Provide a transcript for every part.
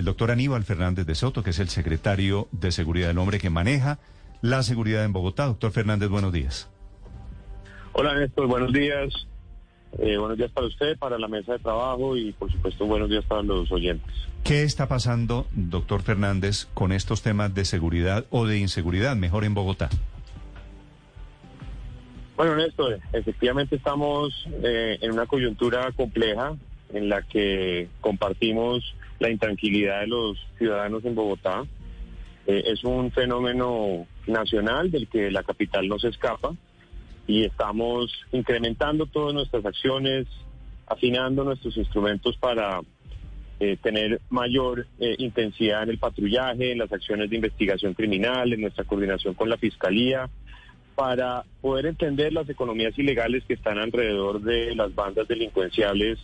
El doctor Aníbal Fernández de Soto, que es el secretario de Seguridad del Hombre que maneja la seguridad en Bogotá. Doctor Fernández, buenos días. Hola Néstor, buenos días. Eh, buenos días para usted, para la mesa de trabajo y por supuesto buenos días para los oyentes. ¿Qué está pasando, doctor Fernández, con estos temas de seguridad o de inseguridad, mejor en Bogotá? Bueno, Néstor, efectivamente estamos eh, en una coyuntura compleja en la que compartimos la intranquilidad de los ciudadanos en Bogotá. Eh, es un fenómeno nacional del que la capital no se escapa y estamos incrementando todas nuestras acciones, afinando nuestros instrumentos para eh, tener mayor eh, intensidad en el patrullaje, en las acciones de investigación criminal, en nuestra coordinación con la Fiscalía, para poder entender las economías ilegales que están alrededor de las bandas delincuenciales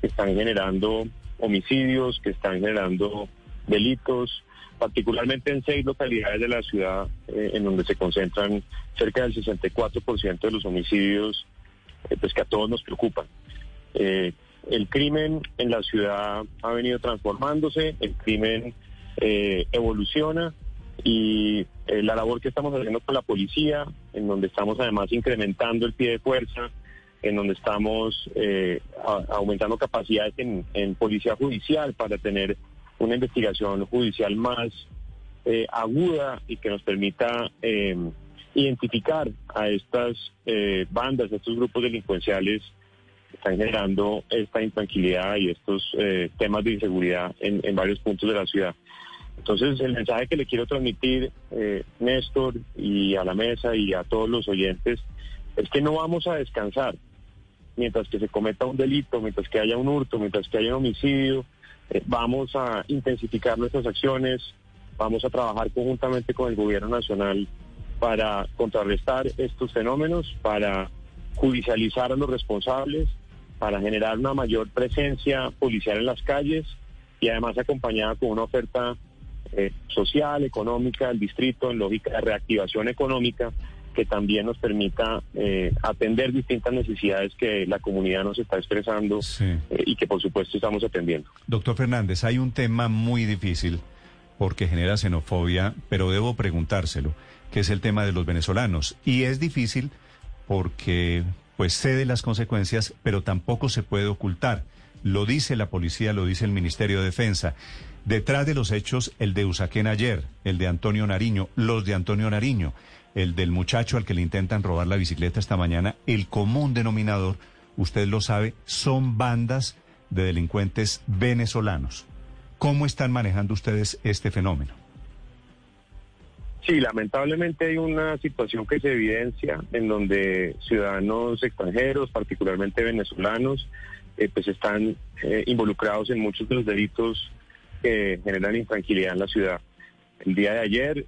que están generando homicidios, que están generando delitos, particularmente en seis localidades de la ciudad eh, en donde se concentran cerca del 64% de los homicidios eh, pues que a todos nos preocupan. Eh, el crimen en la ciudad ha venido transformándose, el crimen evoluciona y la labor que estamos haciendo con la policía, en donde estamos además incrementando el pie de fuerza, en donde estamos aumentando capacidades en, policía judicial para tener una investigación judicial más eh, aguda y que nos permita em, identificar a estas eh, bandas, a estos grupos delincuenciales que están generando esta intranquilidad y estos eh, temas de inseguridad en, en, varios puntos de la ciudad. Entonces, el mensaje que le quiero transmitir, Néstor, y a la mesa y a todos los oyentes, es que no vamos a descansar mientras que se cometa un delito, mientras que haya un hurto, mientras que haya un homicidio, eh, vamos a intensificar nuestras acciones, vamos a trabajar conjuntamente con el gobierno nacional para contrarrestar estos fenómenos, para judicializar a los responsables, para generar una mayor presencia policial en las calles y además acompañada con una oferta eh, social, económica del distrito en lógica de reactivación económica que también nos permita eh, atender distintas necesidades que la comunidad nos está expresando eh, y que por supuesto estamos atendiendo. Doctor Fernández, hay un tema muy difícil porque genera xenofobia, pero debo preguntárselo, que es el tema de los venezolanos. Y es difícil porque pues cede las consecuencias, pero tampoco se puede ocultar. Lo dice la policía, lo dice el Ministerio de Defensa. Detrás de los hechos, el de Usaquén ayer, el de Antonio Nariño, los de Antonio Nariño el del muchacho al que le intentan robar la bicicleta esta mañana, el común denominador, usted lo sabe, son bandas de delincuentes venezolanos. ¿Cómo están manejando ustedes este fenómeno? Sí, lamentablemente hay una situación que se evidencia en donde ciudadanos extranjeros, particularmente venezolanos, eh, pues están eh, involucrados en muchos de los delitos que generan intranquilidad en la ciudad. El día de ayer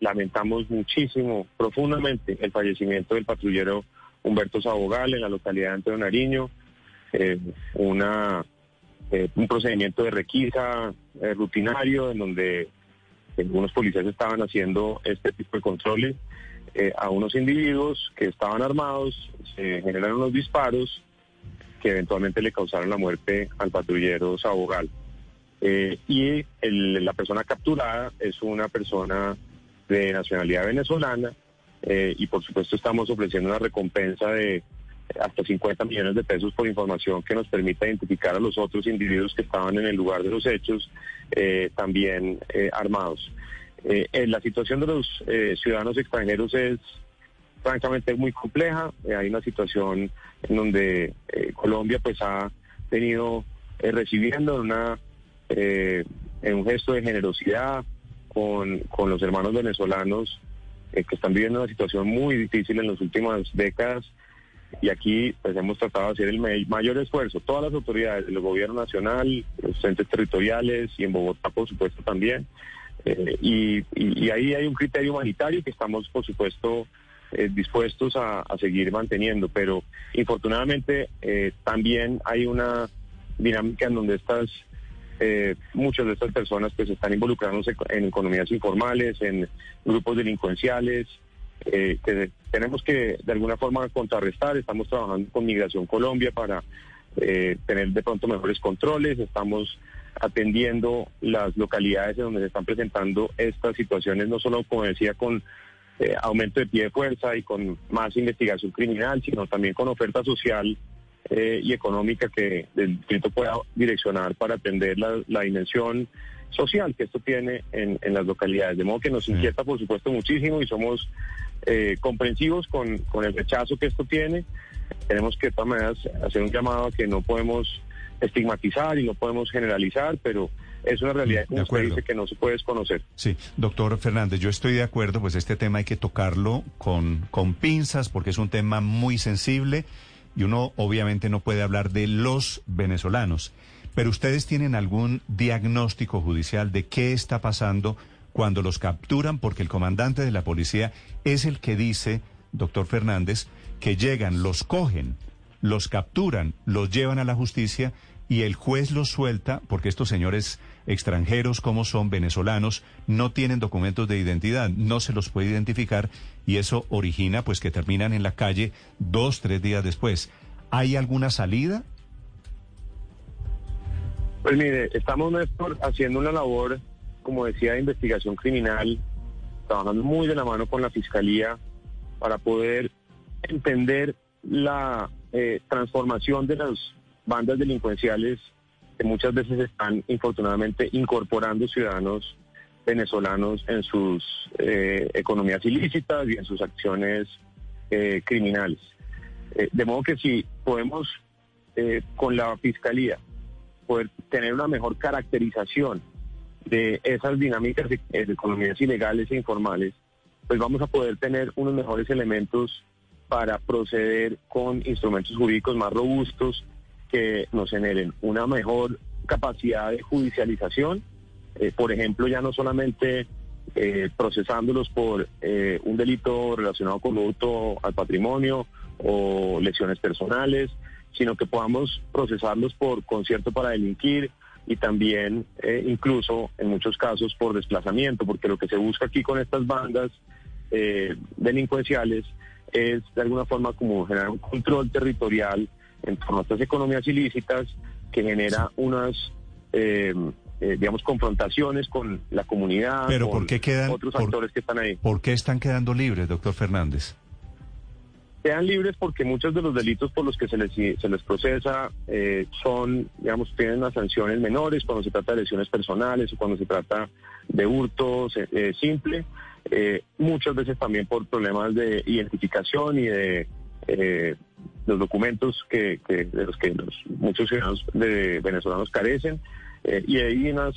lamentamos muchísimo, profundamente, el fallecimiento del patrullero Humberto Sabogal en la localidad de Antonio Nariño, eh, una, eh, un procedimiento de requisa eh, rutinario en donde algunos policías estaban haciendo este tipo de controles a unos individuos que estaban armados, se generaron unos disparos que eventualmente le causaron la muerte al patrullero Sabogal. y la persona capturada es una persona de nacionalidad venezolana eh, y por supuesto estamos ofreciendo una recompensa de hasta 50 millones de pesos por información que nos permita identificar a los otros individuos que estaban en el lugar de los hechos eh, también eh, armados. la situación de los ciudadanos extranjeros es francamente muy compleja. hay una situación en donde Colombia pues ha venido recibiendo una, en un gesto de generosidad con, los hermanos venezolanos eh, que están viviendo una situación muy difícil en las últimas décadas, y aquí pues hemos tratado de hacer el mayor esfuerzo, todas las autoridades del gobierno nacional, los entes territoriales y en Bogotá por supuesto también. Eh, y, ahí hay un criterio humanitario que estamos por supuesto eh, dispuestos a, seguir manteniendo, pero infortunadamente también hay una dinámica en donde estas muchas de estas personas pues están involucrándose en economías informales, en grupos delincuenciales, eh, que tenemos que de alguna forma contrarrestar. Estamos trabajando con Migración Colombia para eh, tener de pronto mejores controles. Estamos atendiendo las localidades en donde se están presentando estas situaciones, no solo, como decía, con eh, aumento de pie de fuerza y con más investigación criminal, sino también con oferta social y económica que el distrito pueda direccionar para atender la, la dimensión social que esto tiene en, en las localidades. De modo que nos inquieta, por supuesto, muchísimo y somos eh, comprensivos con, con el rechazo que esto tiene. Tenemos que de todas maneras hacer un llamado a que no podemos estigmatizar y no podemos generalizar, pero es una realidad como usted dice que no se puede desconocer. Sí, doctor Fernández, yo estoy de acuerdo, pues este tema hay que tocarlo con, con pinzas porque es un tema muy sensible y uno obviamente no puede hablar de los venezolanos. Pero ustedes tienen algún diagnóstico judicial de qué está pasando cuando los capturan, porque el comandante de la policía es el que dice, doctor Fernández, que llegan, los cogen, los capturan, los llevan a la justicia y el juez los suelta porque estos señores extranjeros como son venezolanos no tienen documentos de identidad, no se los puede identificar y eso origina pues que terminan en la calle dos, tres días después. ¿Hay alguna salida? Pues mire, estamos Néstor, haciendo una labor como decía, de investigación criminal, trabajando muy de la mano con la Fiscalía para poder entender la eh, transformación de las bandas delincuenciales que muchas veces están infortunadamente incorporando ciudadanos venezolanos en sus eh, economías ilícitas y en sus acciones eh, criminales. de modo que si podemos con la Fiscalía poder tener una mejor caracterización de esas dinámicas de, economías ilegales e informales, pues vamos a poder tener unos mejores elementos para proceder con instrumentos jurídicos más robustos que nos generen una mejor capacidad de judicialización, eh, por ejemplo, ya no solamente eh, procesándolos por eh, un delito relacionado con hurto al patrimonio o lesiones personales, sino que podamos procesarlos por concierto para delinquir, y también eh, incluso en muchos casos por desplazamiento, porque lo que se busca aquí con estas bandas eh, delincuenciales es de alguna forma como generar un control territorial en torno a estas economías ilícitas que genera unas, eh, digamos, confrontaciones con la comunidad, Pero con ¿por qué quedan, otros actores que están ahí. ¿Por qué están quedando libres, doctor Fernández? Quedan libres porque muchos de los delitos por los que se les, se les procesa eh, son, digamos, tienen unas sanciones menores cuando se trata de lesiones personales o cuando se trata de hurto eh, simple, eh, muchas veces también por problemas de identificación y de los documentos que, de los que muchos ciudadanos de venezolanos carecen. y hay unas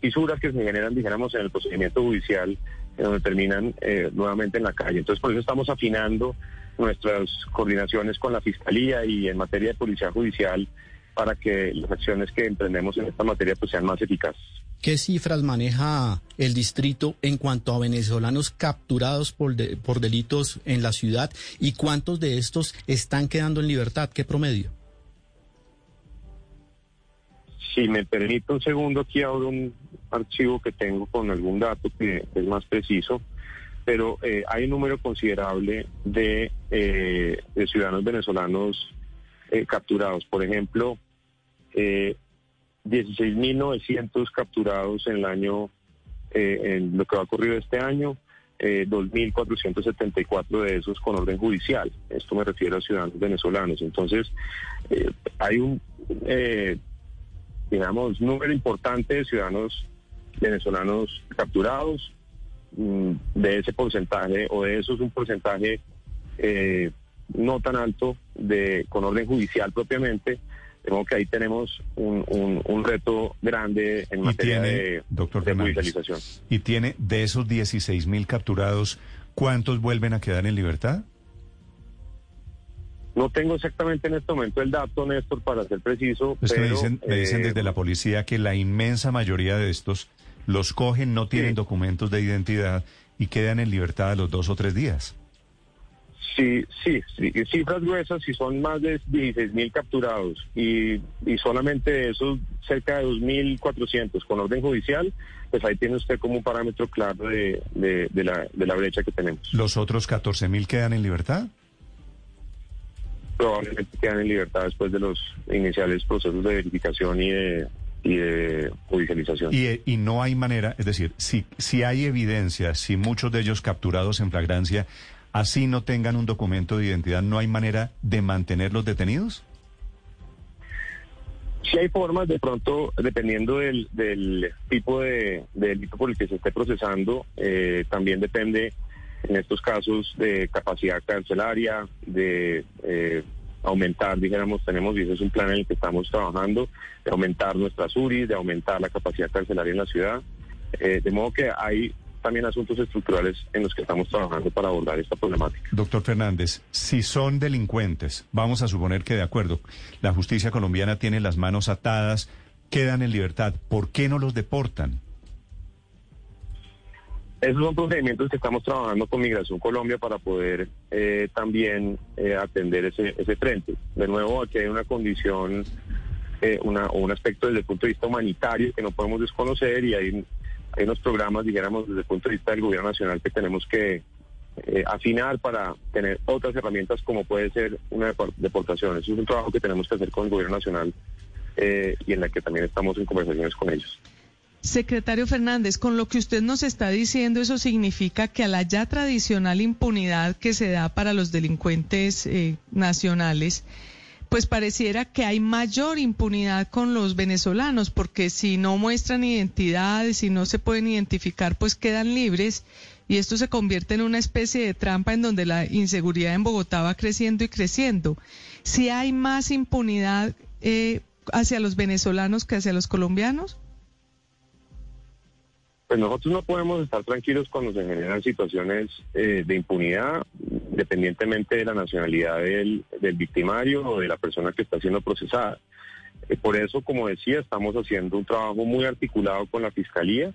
fisuras que se generan, dijéramos, en el procedimiento judicial, donde terminan nuevamente en la calle. Entonces, por eso estamos afinando nuestras coordinaciones con la Fiscalía y en materia de policía judicial para que las acciones que emprendemos en esta materia pues sean más eficaces. ¿Qué cifras maneja el distrito en cuanto a venezolanos capturados por, por delitos en la ciudad y cuántos de estos están quedando en libertad? ¿Qué promedio? Si me permite un segundo, aquí abro un archivo que tengo con algún dato que es más preciso pero eh, hay un número considerable de, eh, ciudadanos venezolanos eh, capturados. Por ejemplo, 16.900 capturados en el año, en lo que va a ocurrir este año, 2.474 de esos con orden judicial. Esto me refiero a ciudadanos venezolanos. Entonces, hay un, digamos, número importante de ciudadanos venezolanos capturados Mm, de ese porcentaje o de eso es un porcentaje eh, no tan alto de con orden judicial propiamente. De que ahí tenemos un, un, reto grande en materia de, doctor de judicialización. ¿Y tiene de esos 16 mil capturados, cuántos vuelven a quedar en libertad? No tengo exactamente en este momento el dato, Néstor, para ser preciso. Es que pero, me dicen, me dicen eh, desde la policía que la inmensa mayoría de estos los cogen, no tienen Sí. documentos de identidad y quedan en libertad a los dos o tres días. Sí, sí, sí, cifras gruesas, si son más de 16 mil capturados y, y solamente de esos cerca de 2.400 con orden judicial, pues ahí tiene usted como un parámetro claro de, de, de la, de la brecha que tenemos. ¿Los otros 14 mil quedan en libertad? Probablemente quedan en libertad después de los iniciales procesos de verificación y de, y de judicialización. Y, y no hay manera, es decir, si, si hay evidencia, si muchos de ellos capturados en flagrancia, así no tengan un documento de identidad, ¿no hay manera de mantenerlos detenidos? Sí hay formas, de pronto, dependiendo del, del tipo de, de delito por el que se esté procesando, eh, también depende, en estos casos, de capacidad carcelaria, de eh, aumentar, dijéramos, tenemos, y ese es un plan en el que estamos trabajando, de aumentar nuestras URIs, de aumentar la capacidad carcelaria en la ciudad. Eh, de modo que hay también asuntos estructurales en los que estamos trabajando para abordar esta problemática. Doctor Fernández, si son delincuentes, vamos a suponer que de acuerdo, la justicia colombiana tiene las manos atadas, quedan en libertad, ¿por qué no los deportan? Esos son procedimientos que estamos trabajando con Migración Colombia para poder eh, también eh, atender ese, ese frente. De nuevo, aquí hay una condición, eh, una, o un aspecto desde el punto de vista humanitario que no podemos desconocer y hay, hay unos programas, dijéramos, desde el punto de vista del gobierno nacional que tenemos que eh, afinar para tener otras herramientas como puede ser una depor- deportación. Eso es un trabajo que tenemos que hacer con el gobierno nacional eh, y en la que también estamos en conversaciones con ellos. Secretario Fernández, con lo que usted nos está diciendo, eso significa que a la ya tradicional impunidad que se da para los delincuentes eh, nacionales, pues pareciera que hay mayor impunidad con los venezolanos, porque si no muestran identidades, si no se pueden identificar, pues quedan libres y esto se convierte en una especie de trampa en donde la inseguridad en Bogotá va creciendo y creciendo. Si hay más impunidad eh, hacia los venezolanos que hacia los colombianos. Pues nosotros no podemos estar tranquilos cuando se generan situaciones eh, de impunidad, independientemente de la nacionalidad del, del victimario o de la persona que está siendo procesada. Eh, por eso, como decía, estamos haciendo un trabajo muy articulado con la Fiscalía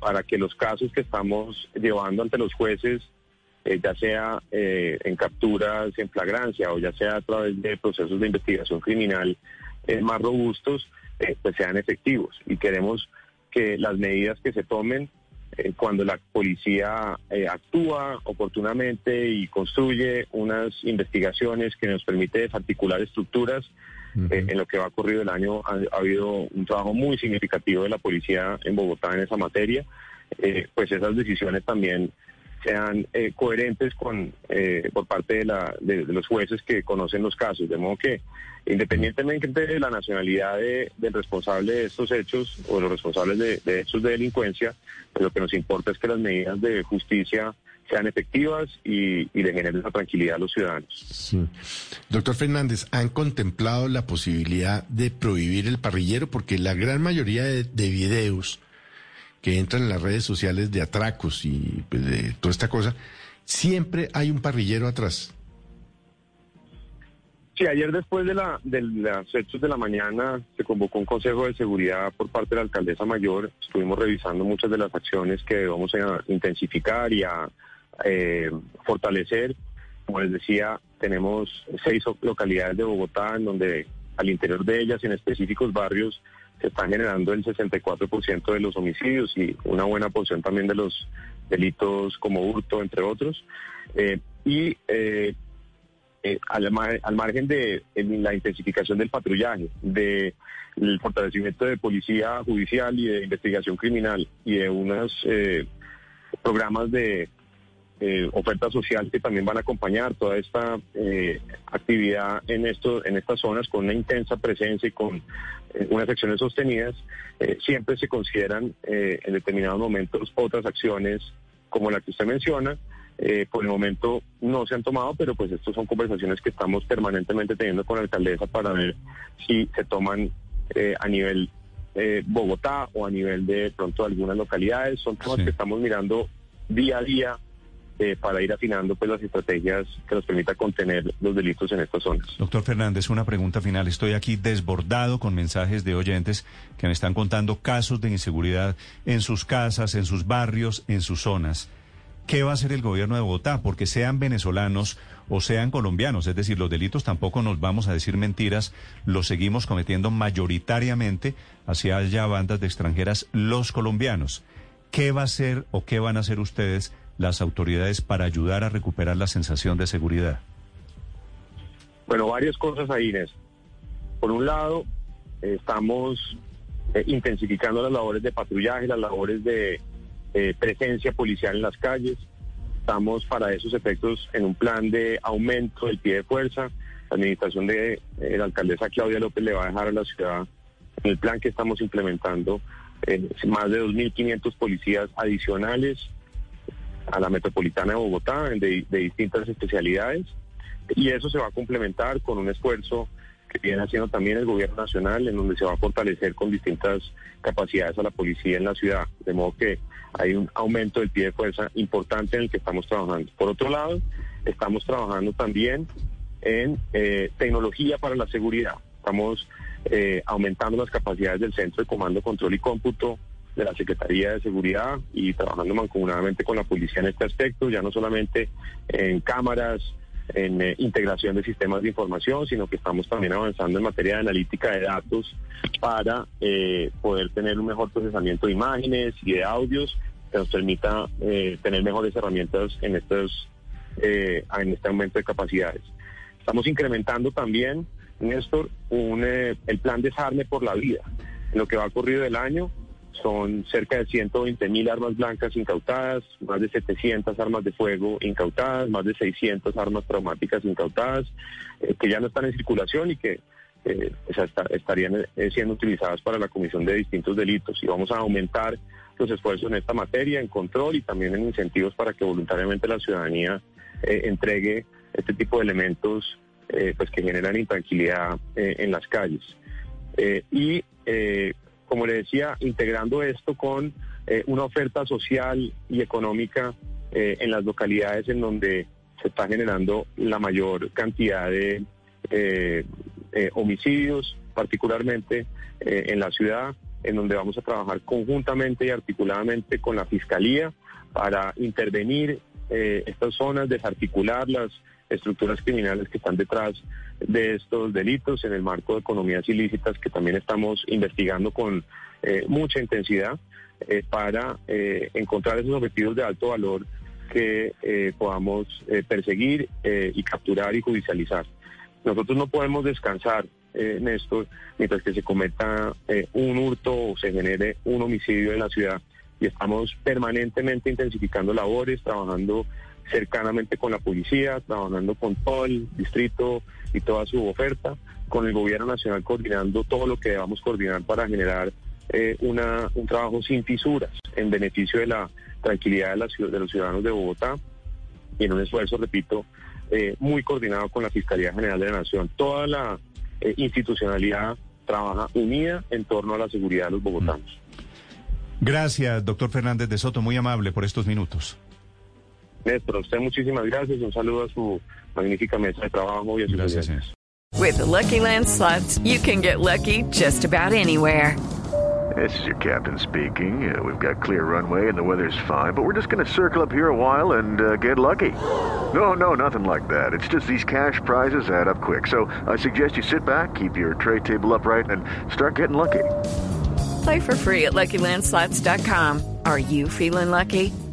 para que los casos que estamos llevando ante los jueces, eh, ya sea en capturas en flagrancia o ya sea a través de procesos de investigación criminal más robustos, pues sean efectivos. Y queremos que las medidas que se tomen eh, cuando la policía eh, actúa oportunamente y construye unas investigaciones que nos permite desarticular estructuras. eh, en lo que va corrido el año ha, ha habido un trabajo muy significativo de la policía en Bogotá en esa materia. Pues esas decisiones también sean eh, coherentes con eh, por parte de, la, de, los jueces que conocen los casos. De modo que independientemente de la nacionalidad de- del responsable de estos hechos o los responsables de, de hechos de delincuencia, pues lo que nos importa es que las medidas de justicia sean efectivas y, y le generen la tranquilidad a los ciudadanos. Sí. Doctor Fernández, ¿han contemplado la posibilidad de prohibir el parrillero? Porque la gran mayoría de videos que entran en las redes sociales de atracos y pues, de toda esta cosa, siempre hay un parrillero atrás. Sí, ayer después de, la, de los hechos de la mañana se convocó un consejo de seguridad por parte de la alcaldesa mayor. Estuvimos revisando muchas de las acciones que vamos a intensificar y a eh, fortalecer. Como les decía, tenemos seis localidades de Bogotá en donde al interior de ellas, en específicos barrios, se están generando el 64% de los homicidios y una buena porción también de los delitos como hurto, entre otros. Eh, y eh, eh, al, mar- al margen de la intensificación del patrullaje, de el fortalecimiento de policía judicial y de investigación criminal y de unos eh, programas de eh, oferta social que también van a acompañar toda esta eh, actividad en esto, en estas zonas con una intensa presencia y con eh, unas acciones sostenidas, eh, siempre se consideran en determinados momentos otras acciones como la que usted menciona, por el momento no se han tomado, pero pues estas son conversaciones que estamos permanentemente teniendo con la alcaldesa para ver si se toman eh, a nivel eh, Bogotá o a nivel de pronto algunas localidades. Son temas Sí. que estamos mirando día a día eh, para ir afinando pues las estrategias que nos permita contener los delitos en estas zonas. Doctor Fernández, una pregunta final. Estoy aquí desbordado con mensajes de oyentes que me están contando casos de inseguridad en sus casas, en sus barrios, en sus zonas. ¿Qué va a hacer el gobierno de Bogotá? Porque sean venezolanos o sean colombianos, es decir, los delitos tampoco nos vamos a decir mentiras, los seguimos cometiendo mayoritariamente hacia allá bandas de extranjeras los colombianos. ¿Qué va a hacer o qué van a hacer ustedes las autoridades para ayudar a recuperar la sensación de seguridad? Bueno, varias cosas ahí, Inés. Por un lado, estamos eh, intensificando las labores de patrullaje, las labores de eh, presencia policial en las calles. Estamos para esos efectos en un plan de aumento del pie de fuerza. La administración de eh, la alcaldesa Claudia López le va a dejar a la ciudad en el plan que estamos implementando eh, más de 2.500 policías adicionales a la metropolitana de Bogotá de, de distintas especialidades y eso se va a complementar con un esfuerzo que viene haciendo también el gobierno nacional, en donde se va a fortalecer con distintas capacidades a la policía en la ciudad. De modo que hay un aumento del pie de fuerza importante en el que estamos trabajando. Por otro lado, estamos trabajando también en eh, tecnología para la seguridad. Estamos eh, aumentando las capacidades del Centro de Comando, Control y Cómputo de la Secretaría de Seguridad y trabajando mancomunadamente con la policía en este aspecto, ya no solamente en cámaras, en eh, integración de sistemas de información, sino que estamos también avanzando en materia de analítica de datos para eh, poder tener un mejor procesamiento de imágenes y de audios que nos permita eh, tener mejores herramientas en estos en este aumento de capacidades. Estamos incrementando también, Néstor, un, el plan desarme por la vida. Lo que va ocurrido del año, son cerca de 120 mil armas blancas incautadas, más de 700 armas de fuego incautadas, más de 600 armas traumáticas incautadas, eh, que ya no están en circulación y que eh, estarían eh, siendo utilizadas para la comisión de distintos delitos. Y vamos a aumentar los esfuerzos en esta materia, en control y también en incentivos para que voluntariamente la ciudadanía entregue este tipo de elementos pues que generan intranquilidad en las calles. y como le decía, integrando esto con eh, una oferta social y económica eh, en las localidades en donde se está generando la mayor cantidad de eh, homicidios, particularmente en la ciudad, en donde vamos a trabajar conjuntamente y articuladamente con la Fiscalía para intervenir estas zonas, desarticular las estructuras criminales que están detrás de estos delitos en el marco de economías ilícitas que también estamos investigando con eh, mucha intensidad eh, para eh, encontrar esos objetivos de alto valor que podamos perseguir y capturar y judicializar. Nosotros no podemos descansar, Néstor, mientras que se cometa un hurto o se genere un homicidio en la ciudad y estamos permanentemente intensificando labores, trabajando cercanamente con la policía, trabajando con todo el distrito y toda su oferta, con el gobierno nacional coordinando todo lo que debamos coordinar para generar eh, una, un trabajo sin fisuras en beneficio de la tranquilidad de, la, de los ciudadanos de Bogotá y en un esfuerzo, repito, eh, muy coordinado con la Fiscalía General de la Nación. Toda la eh, institucionalidad trabaja unida en torno a la seguridad de los bogotanos. Gracias, doctor Fernández de Soto, muy amable por estos minutos. Néstor, a usted muchísimas gracias. Un saludo a su magnífica mesa de trabajo y a sus Gracias, oyentes. With the Lucky Land slots, you can get lucky just about anywhere. This is your captain speaking. Uh, we've got clear runway and the weather's fine, but we're just going to circle up here a while and uh, get lucky. No, no, nothing like that. It's just these cash prizes add up quick. So I suggest you sit back, keep your tray table upright, and start getting lucky. Play for free at LuckyLandSlots.com. Are you feeling lucky?